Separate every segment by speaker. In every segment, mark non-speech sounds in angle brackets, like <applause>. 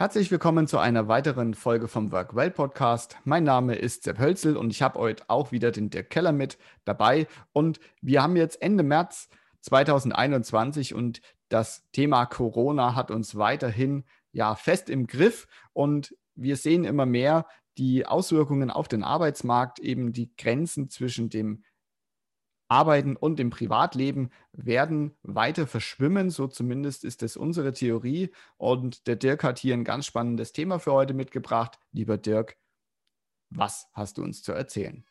Speaker 1: Herzlich willkommen zu einer weiteren Folge vom Workwell Podcast. Mein Name ist Sepp Hölzel und ich habe heute auch wieder den Dirk Keller mit dabei. Und wir haben jetzt Ende März 2021 und das Thema Corona hat uns weiterhin ja fest im Griff und wir sehen immer mehr die Auswirkungen auf den Arbeitsmarkt, eben die Grenzen zwischen dem Arbeiten und im Privatleben werden weiter verschwimmen. So zumindest ist es unsere Theorie. Und der Dirk hat hier ein ganz spannendes Thema für heute mitgebracht. Lieber Dirk, was hast du uns zu erzählen?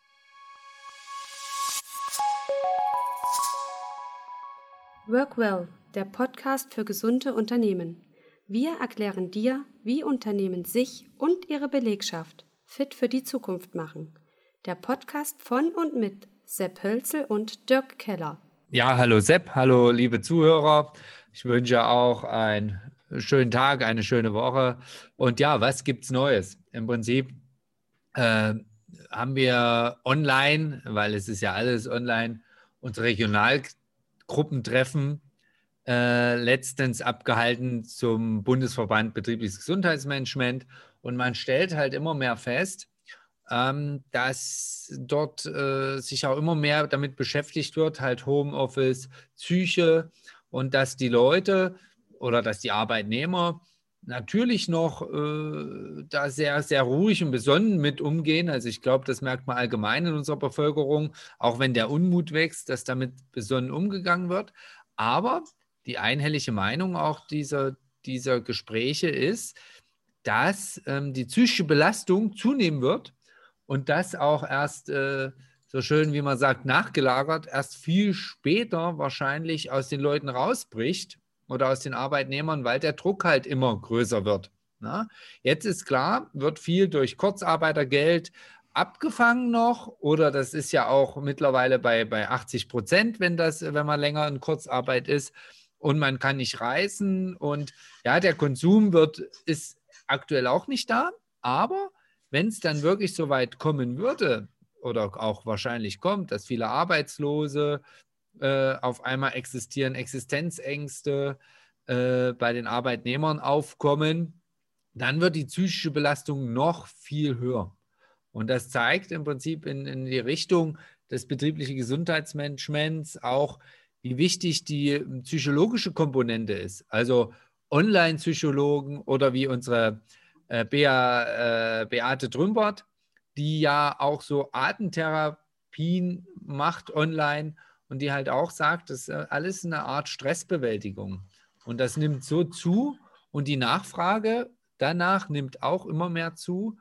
Speaker 2: Workwell, der Podcast für gesunde Unternehmen. Wir erklären dir, wie Unternehmen sich und ihre Belegschaft fit für die Zukunft machen. Der Podcast von und mit Sepp Hölzel und Dirk Keller.
Speaker 3: Ja, hallo Sepp, hallo liebe Zuhörer. Ich wünsche auch einen schönen Tag, eine schöne Woche. Und ja, was gibt's Neues? Im Prinzip äh, haben wir online, weil es ist ja alles online, unsere Regionalgruppentreffen äh, letztens abgehalten zum Bundesverband Betriebliches Gesundheitsmanagement. Und man stellt halt immer mehr fest, ähm, dass dort äh, sich auch immer mehr damit beschäftigt wird, halt Homeoffice, Psyche und dass die Leute oder dass die Arbeitnehmer natürlich noch äh, da sehr, sehr ruhig und besonnen mit umgehen. Also ich glaube, das merkt man allgemein in unserer Bevölkerung, auch wenn der Unmut wächst, dass damit besonnen umgegangen wird. Aber die einhellige Meinung auch dieser, dieser Gespräche ist, dass ähm, die psychische Belastung zunehmen wird und das auch erst äh, so schön, wie man sagt, nachgelagert, erst viel später wahrscheinlich aus den Leuten rausbricht oder aus den Arbeitnehmern, weil der Druck halt immer größer wird. Na? Jetzt ist klar, wird viel durch Kurzarbeitergeld abgefangen noch oder das ist ja auch mittlerweile bei, bei 80 Prozent, wenn, wenn man länger in Kurzarbeit ist und man kann nicht reisen und ja, der Konsum wird, ist aktuell auch nicht da, aber wenn es dann wirklich so weit kommen würde oder auch wahrscheinlich kommt, dass viele Arbeitslose äh, auf einmal existieren, Existenzängste äh, bei den Arbeitnehmern aufkommen, dann wird die psychische Belastung noch viel höher. Und das zeigt im Prinzip in, in die Richtung des betrieblichen Gesundheitsmanagements auch, wie wichtig die psychologische Komponente ist. Also Online-Psychologen oder wie unsere äh, Bea, äh, Beate Drümbert, die ja auch so Atemtherapien macht online und die halt auch sagt, das ist alles eine Art Stressbewältigung. Und das nimmt so zu und die Nachfrage danach nimmt auch immer mehr zu.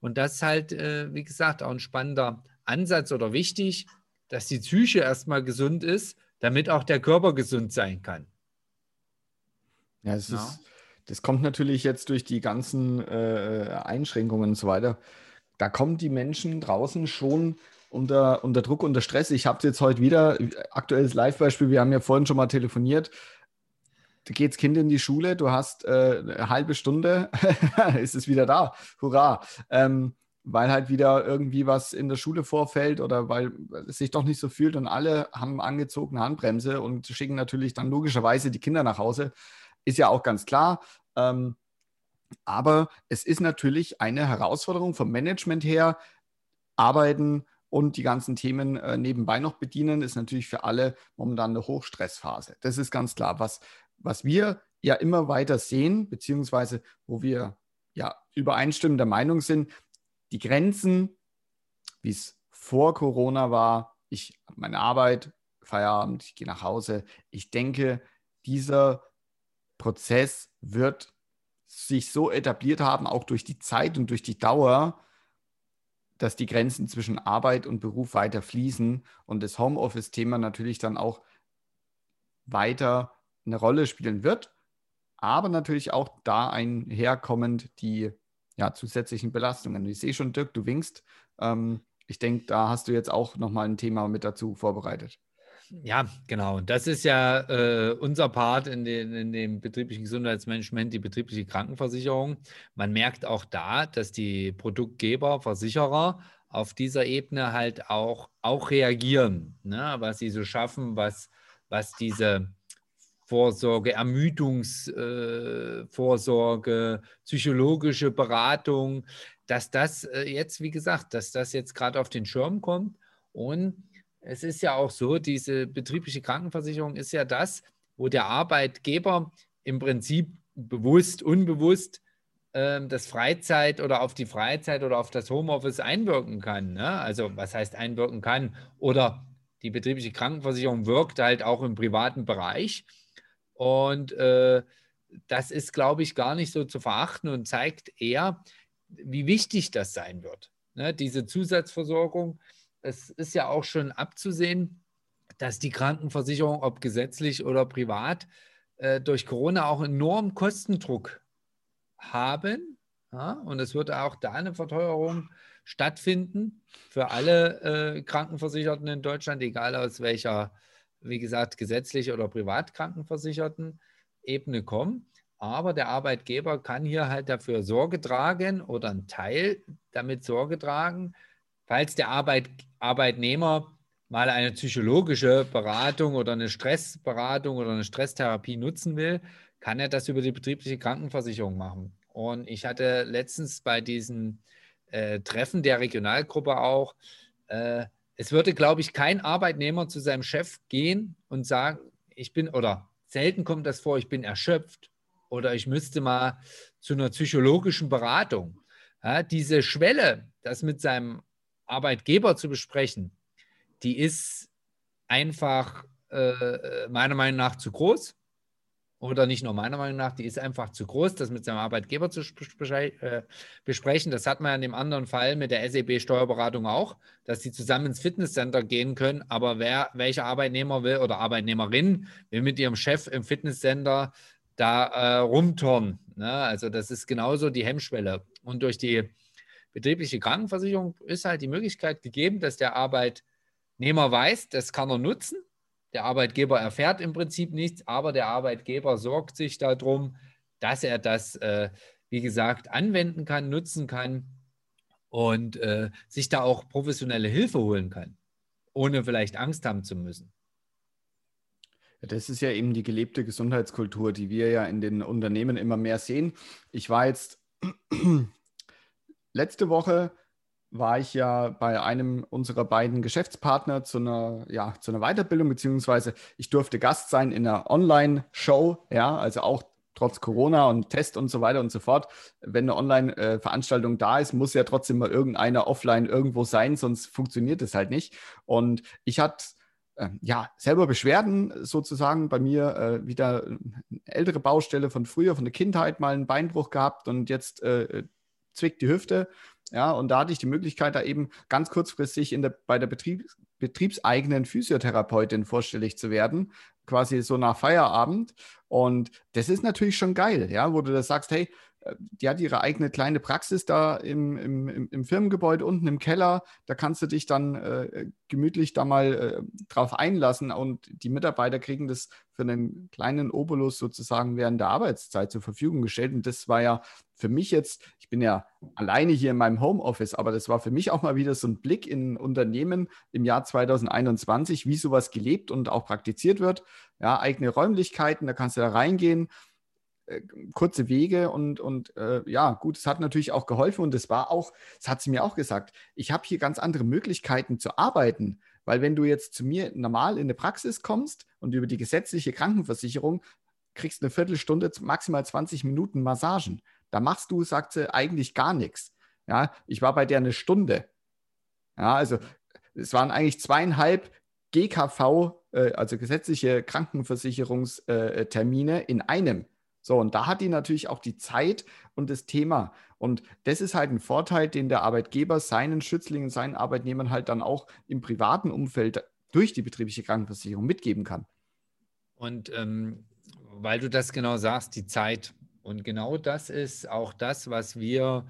Speaker 3: Und das ist halt, äh, wie gesagt, auch ein spannender Ansatz oder wichtig, dass die Psyche erstmal gesund ist, damit auch der Körper gesund sein kann.
Speaker 1: Ja, es ja. ist das kommt natürlich jetzt durch die ganzen äh, Einschränkungen und so weiter. Da kommen die Menschen draußen schon unter, unter Druck, unter Stress. Ich habe es jetzt heute wieder, aktuelles Live-Beispiel, wir haben ja vorhin schon mal telefoniert. Da geht das Kind in die Schule, du hast äh, eine halbe Stunde, <laughs> ist es wieder da. Hurra! Ähm, weil halt wieder irgendwie was in der Schule vorfällt oder weil es sich doch nicht so fühlt und alle haben angezogene Handbremse und schicken natürlich dann logischerweise die Kinder nach Hause. Ist ja auch ganz klar. Ähm, aber es ist natürlich eine Herausforderung vom Management her. Arbeiten und die ganzen Themen äh, nebenbei noch bedienen, ist natürlich für alle momentan eine Hochstressphase. Das ist ganz klar. Was, was wir ja immer weiter sehen, beziehungsweise wo wir ja übereinstimmender Meinung sind, die Grenzen, wie es vor Corona war, ich habe meine Arbeit, Feierabend, ich gehe nach Hause. Ich denke, dieser Prozess wird sich so etabliert haben, auch durch die Zeit und durch die Dauer, dass die Grenzen zwischen Arbeit und Beruf weiter fließen und das Homeoffice-Thema natürlich dann auch weiter eine Rolle spielen wird, aber natürlich auch da einherkommend die ja, zusätzlichen Belastungen. Ich sehe schon, Dirk, du winkst. Ähm, ich denke, da hast du jetzt auch nochmal ein Thema mit dazu vorbereitet.
Speaker 3: Ja, genau. Das ist ja äh, unser Part in, den, in dem betrieblichen Gesundheitsmanagement, die betriebliche Krankenversicherung. Man merkt auch da, dass die Produktgeber, Versicherer auf dieser Ebene halt auch, auch reagieren, ne? was sie so schaffen, was, was diese Vorsorge, Ermüdungsvorsorge, äh, psychologische Beratung, dass das äh, jetzt, wie gesagt, dass das jetzt gerade auf den Schirm kommt. Und es ist ja auch so, diese betriebliche Krankenversicherung ist ja das, wo der Arbeitgeber im Prinzip bewusst, unbewusst äh, das Freizeit oder auf die Freizeit oder auf das Homeoffice einwirken kann. Ne? Also was heißt einwirken kann? Oder die betriebliche Krankenversicherung wirkt halt auch im privaten Bereich. Und äh, das ist, glaube ich, gar nicht so zu verachten und zeigt eher, wie wichtig das sein wird. Ne? Diese Zusatzversorgung, es ist ja auch schon abzusehen, dass die Krankenversicherung, ob gesetzlich oder privat, äh, durch Corona auch enorm Kostendruck haben. Ja? Und es wird auch da eine Verteuerung stattfinden für alle äh, Krankenversicherten in Deutschland, egal aus welcher, wie gesagt, gesetzlich oder privat Krankenversicherten Ebene kommen. Aber der Arbeitgeber kann hier halt dafür Sorge tragen oder ein Teil damit Sorge tragen, falls der Arbeit, Arbeitnehmer mal eine psychologische Beratung oder eine Stressberatung oder eine Stresstherapie nutzen will, kann er das über die betriebliche Krankenversicherung machen. Und ich hatte letztens bei diesem äh, Treffen der Regionalgruppe auch, äh, es würde, glaube ich, kein Arbeitnehmer zu seinem Chef gehen und sagen, ich bin, oder selten kommt das vor, ich bin erschöpft oder ich müsste mal zu einer psychologischen Beratung. Ja, diese Schwelle, das mit seinem Arbeitgeber zu besprechen, die ist einfach äh, meiner Meinung nach zu groß. Oder nicht nur meiner Meinung nach, die ist einfach zu groß, das mit seinem Arbeitgeber zu äh, besprechen. Das hat man ja in dem anderen Fall mit der SEB-Steuerberatung auch, dass sie zusammen ins Fitnesscenter gehen können. Aber wer, welcher Arbeitnehmer will oder Arbeitnehmerin will mit ihrem Chef im Fitnesscenter da äh, rumturnen. Ne? Also das ist genauso die Hemmschwelle. Und durch die betriebliche Krankenversicherung ist halt die Möglichkeit gegeben, dass der Arbeitnehmer weiß, das kann er nutzen. Der Arbeitgeber erfährt im Prinzip nichts, aber der Arbeitgeber sorgt sich darum, dass er das, äh, wie gesagt, anwenden kann, nutzen kann und äh, sich da auch professionelle Hilfe holen kann, ohne vielleicht Angst haben zu müssen.
Speaker 1: Das ist ja eben die gelebte Gesundheitskultur, die wir ja in den Unternehmen immer mehr sehen. Ich war jetzt letzte Woche war ich ja bei einem unserer beiden Geschäftspartner zu einer, ja, zu einer Weiterbildung, beziehungsweise ich durfte Gast sein in einer Online-Show, ja, also auch trotz Corona und Test und so weiter und so fort. Wenn eine Online-Veranstaltung da ist, muss ja trotzdem mal irgendeiner offline irgendwo sein, sonst funktioniert es halt nicht. Und ich hatte äh, ja, selber Beschwerden sozusagen bei mir äh, wieder ältere Baustelle von früher, von der Kindheit mal einen Beinbruch gehabt und jetzt äh, zwickt die Hüfte. Ja, und da hatte ich die Möglichkeit, da eben ganz kurzfristig in der, bei der Betrieb, betriebseigenen Physiotherapeutin vorstellig zu werden, quasi so nach Feierabend. Und das ist natürlich schon geil, ja, wo du da sagst, hey, die hat ihre eigene kleine Praxis da im, im, im Firmengebäude unten im Keller. Da kannst du dich dann äh, gemütlich da mal äh, drauf einlassen und die Mitarbeiter kriegen das für einen kleinen Obolus sozusagen während der Arbeitszeit zur Verfügung gestellt. Und das war ja für mich jetzt, ich bin ja alleine hier in meinem Homeoffice, aber das war für mich auch mal wieder so ein Blick in Unternehmen im Jahr 2021, wie sowas gelebt und auch praktiziert wird. Ja, eigene Räumlichkeiten, da kannst du da reingehen äh, kurze Wege und, und äh, ja, gut, es hat natürlich auch geholfen und es war auch, das hat sie mir auch gesagt, ich habe hier ganz andere Möglichkeiten zu arbeiten, weil wenn du jetzt zu mir normal in eine Praxis kommst und über die gesetzliche Krankenversicherung kriegst eine Viertelstunde, maximal 20 Minuten Massagen. Da machst du, sagt sie, eigentlich gar nichts. Ja, ich war bei der eine Stunde. Ja, also es waren eigentlich zweieinhalb GKV, äh, also gesetzliche Krankenversicherungstermine in einem. So, und da hat die natürlich auch die Zeit und das Thema. Und das ist halt ein Vorteil, den der Arbeitgeber seinen Schützlingen, seinen Arbeitnehmern halt dann auch im privaten Umfeld durch die betriebliche Krankenversicherung mitgeben kann.
Speaker 3: Und ähm, weil du das genau sagst, die Zeit. Und genau das ist auch das, was wir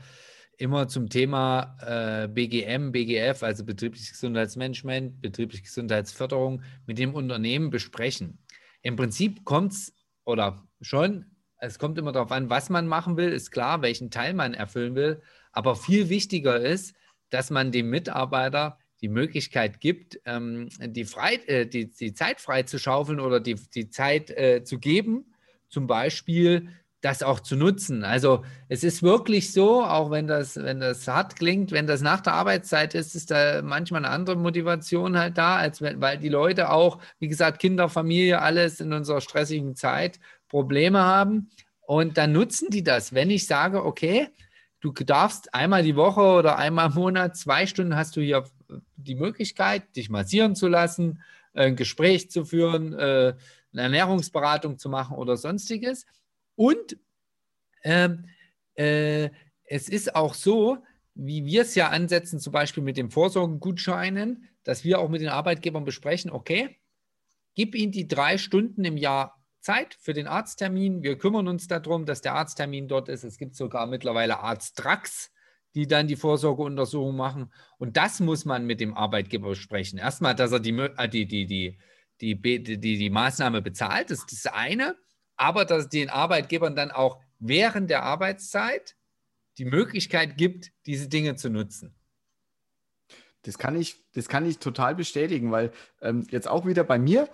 Speaker 3: immer zum Thema äh, BGM, BGF, also betriebliches Gesundheitsmanagement, betriebliche Gesundheitsförderung mit dem Unternehmen besprechen. Im Prinzip kommt es oder schon es kommt immer darauf an, was man machen will, ist klar, welchen Teil man erfüllen will. Aber viel wichtiger ist, dass man dem Mitarbeiter die Möglichkeit gibt, ähm, die, frei, äh, die, die Zeit frei zu schaufeln oder die, die Zeit äh, zu geben, zum Beispiel das auch zu nutzen. Also es ist wirklich so, auch wenn das, wenn das hart klingt, wenn das nach der Arbeitszeit ist, ist da manchmal eine andere Motivation halt da, als wenn, weil die Leute auch, wie gesagt, Kinder, Familie, alles in unserer stressigen Zeit Probleme haben. Und dann nutzen die das. Wenn ich sage, okay, du darfst einmal die Woche oder einmal im Monat, zwei Stunden hast du hier die Möglichkeit, dich massieren zu lassen, ein Gespräch zu führen, äh, eine Ernährungsberatung zu machen oder sonstiges. Und ähm, äh, es ist auch so, wie wir es ja ansetzen, zum Beispiel mit den Vorsorgegutscheinen, dass wir auch mit den Arbeitgebern besprechen, okay, gib ihnen die drei Stunden im Jahr Zeit für den Arzttermin. Wir kümmern uns darum, dass der Arzttermin dort ist. Es gibt sogar mittlerweile Arzttracks, die dann die Vorsorgeuntersuchung machen. Und das muss man mit dem Arbeitgeber besprechen. Erstmal, dass er die, äh, die, die, die, die, die, die Maßnahme bezahlt, das ist das eine. Aber dass es den Arbeitgebern dann auch während der Arbeitszeit die Möglichkeit gibt, diese Dinge zu nutzen.
Speaker 1: Das kann ich, das kann ich total bestätigen, weil ähm, jetzt auch wieder bei mir,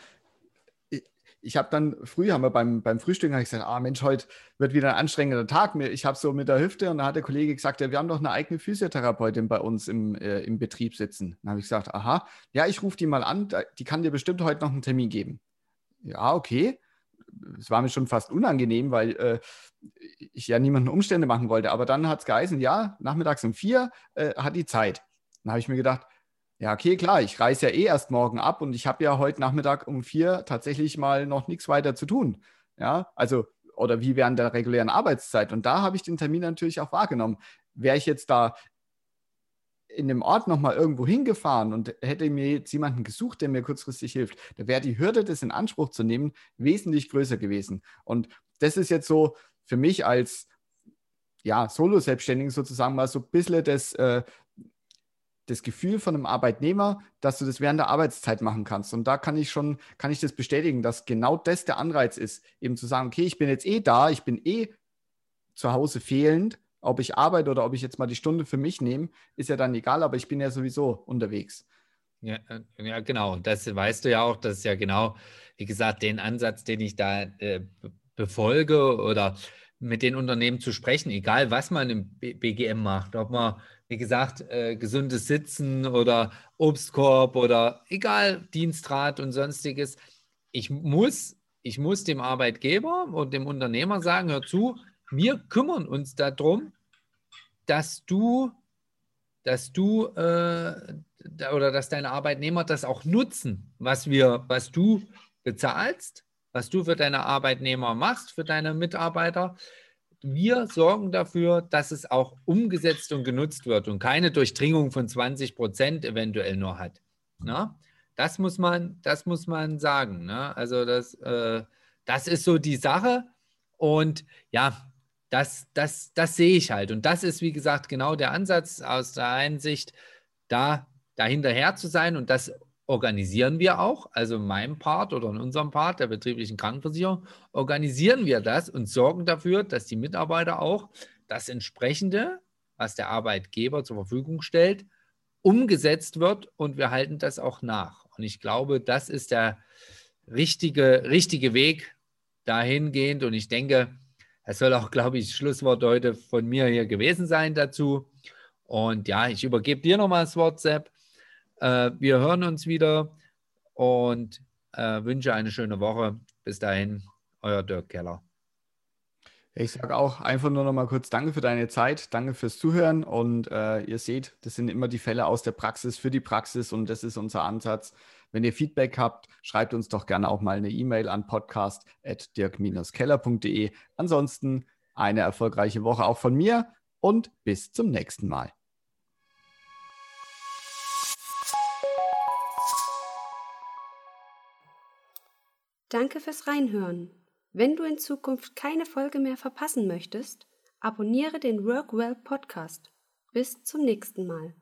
Speaker 1: ich habe dann früh, haben wir beim, beim Frühstück ich gesagt, ah Mensch, heute wird wieder ein anstrengender Tag. Ich habe so mit der Hüfte und da hat der Kollege gesagt, ja, wir haben doch eine eigene Physiotherapeutin bei uns im, äh, im Betrieb sitzen. Dann habe ich gesagt, aha, ja, ich rufe die mal an, die kann dir bestimmt heute noch einen Termin geben. Ja, okay. Es war mir schon fast unangenehm, weil äh, ich ja niemanden Umstände machen wollte. Aber dann hat es geheißen, ja, nachmittags um vier äh, hat die Zeit. Dann habe ich mir gedacht, ja, okay, klar, ich reise ja eh erst morgen ab und ich habe ja heute Nachmittag um vier tatsächlich mal noch nichts weiter zu tun. Ja, also, oder wie während der regulären Arbeitszeit. Und da habe ich den Termin natürlich auch wahrgenommen. Wäre ich jetzt da in dem Ort nochmal irgendwo hingefahren und hätte mir jetzt jemanden gesucht, der mir kurzfristig hilft, da wäre die Hürde, das in Anspruch zu nehmen, wesentlich größer gewesen. Und das ist jetzt so für mich als ja, Solo-Selbstständigen sozusagen mal so ein bisschen das, äh, das Gefühl von einem Arbeitnehmer, dass du das während der Arbeitszeit machen kannst. Und da kann ich schon, kann ich das bestätigen, dass genau das der Anreiz ist, eben zu sagen, okay, ich bin jetzt eh da, ich bin eh zu Hause fehlend, ob ich arbeite oder ob ich jetzt mal die Stunde für mich nehme, ist ja dann egal, aber ich bin ja sowieso unterwegs.
Speaker 3: Ja, äh, ja genau. Das weißt du ja auch, das ist ja genau, wie gesagt, den Ansatz, den ich da äh, befolge oder mit den Unternehmen zu sprechen, egal was man im BGM macht, ob man wie gesagt, äh, gesundes Sitzen oder Obstkorb oder egal, Dienstrat und sonstiges. Ich muss, ich muss dem Arbeitgeber und dem Unternehmer sagen, hör zu, wir kümmern uns darum, dass du, dass du äh, oder dass deine Arbeitnehmer das auch nutzen, was wir, was du bezahlst, was du für deine Arbeitnehmer machst, für deine Mitarbeiter wir sorgen dafür, dass es auch umgesetzt und genutzt wird und keine Durchdringung von 20 Prozent eventuell nur hat. Na? Das muss man, das muss man sagen. Ne? Also das, äh, das ist so die Sache. Und ja, das, das, das sehe ich halt. Und das ist, wie gesagt, genau der Ansatz aus der einen Sicht, da dahinterher zu sein und das organisieren wir auch, also in meinem Part oder in unserem Part der betrieblichen Krankenversicherung, organisieren wir das und sorgen dafür, dass die Mitarbeiter auch das entsprechende, was der Arbeitgeber zur Verfügung stellt, umgesetzt wird und wir halten das auch nach. Und ich glaube, das ist der richtige, richtige Weg dahingehend. Und ich denke, es soll auch, glaube ich, das Schlusswort heute von mir hier gewesen sein dazu. Und ja, ich übergebe dir nochmal das WhatsApp. Äh, wir hören uns wieder und äh, wünsche eine schöne Woche. Bis dahin, euer Dirk Keller.
Speaker 1: Ich sage auch einfach nur noch mal kurz Danke für deine Zeit, danke fürs Zuhören und äh, ihr seht, das sind immer die Fälle aus der Praxis für die Praxis und das ist unser Ansatz. Wenn ihr Feedback habt, schreibt uns doch gerne auch mal eine E-Mail an podcast.dirk-keller.de. Ansonsten eine erfolgreiche Woche auch von mir und bis zum nächsten Mal.
Speaker 2: Danke fürs Reinhören. Wenn du in Zukunft keine Folge mehr verpassen möchtest, abonniere den Workwell Podcast. Bis zum nächsten Mal.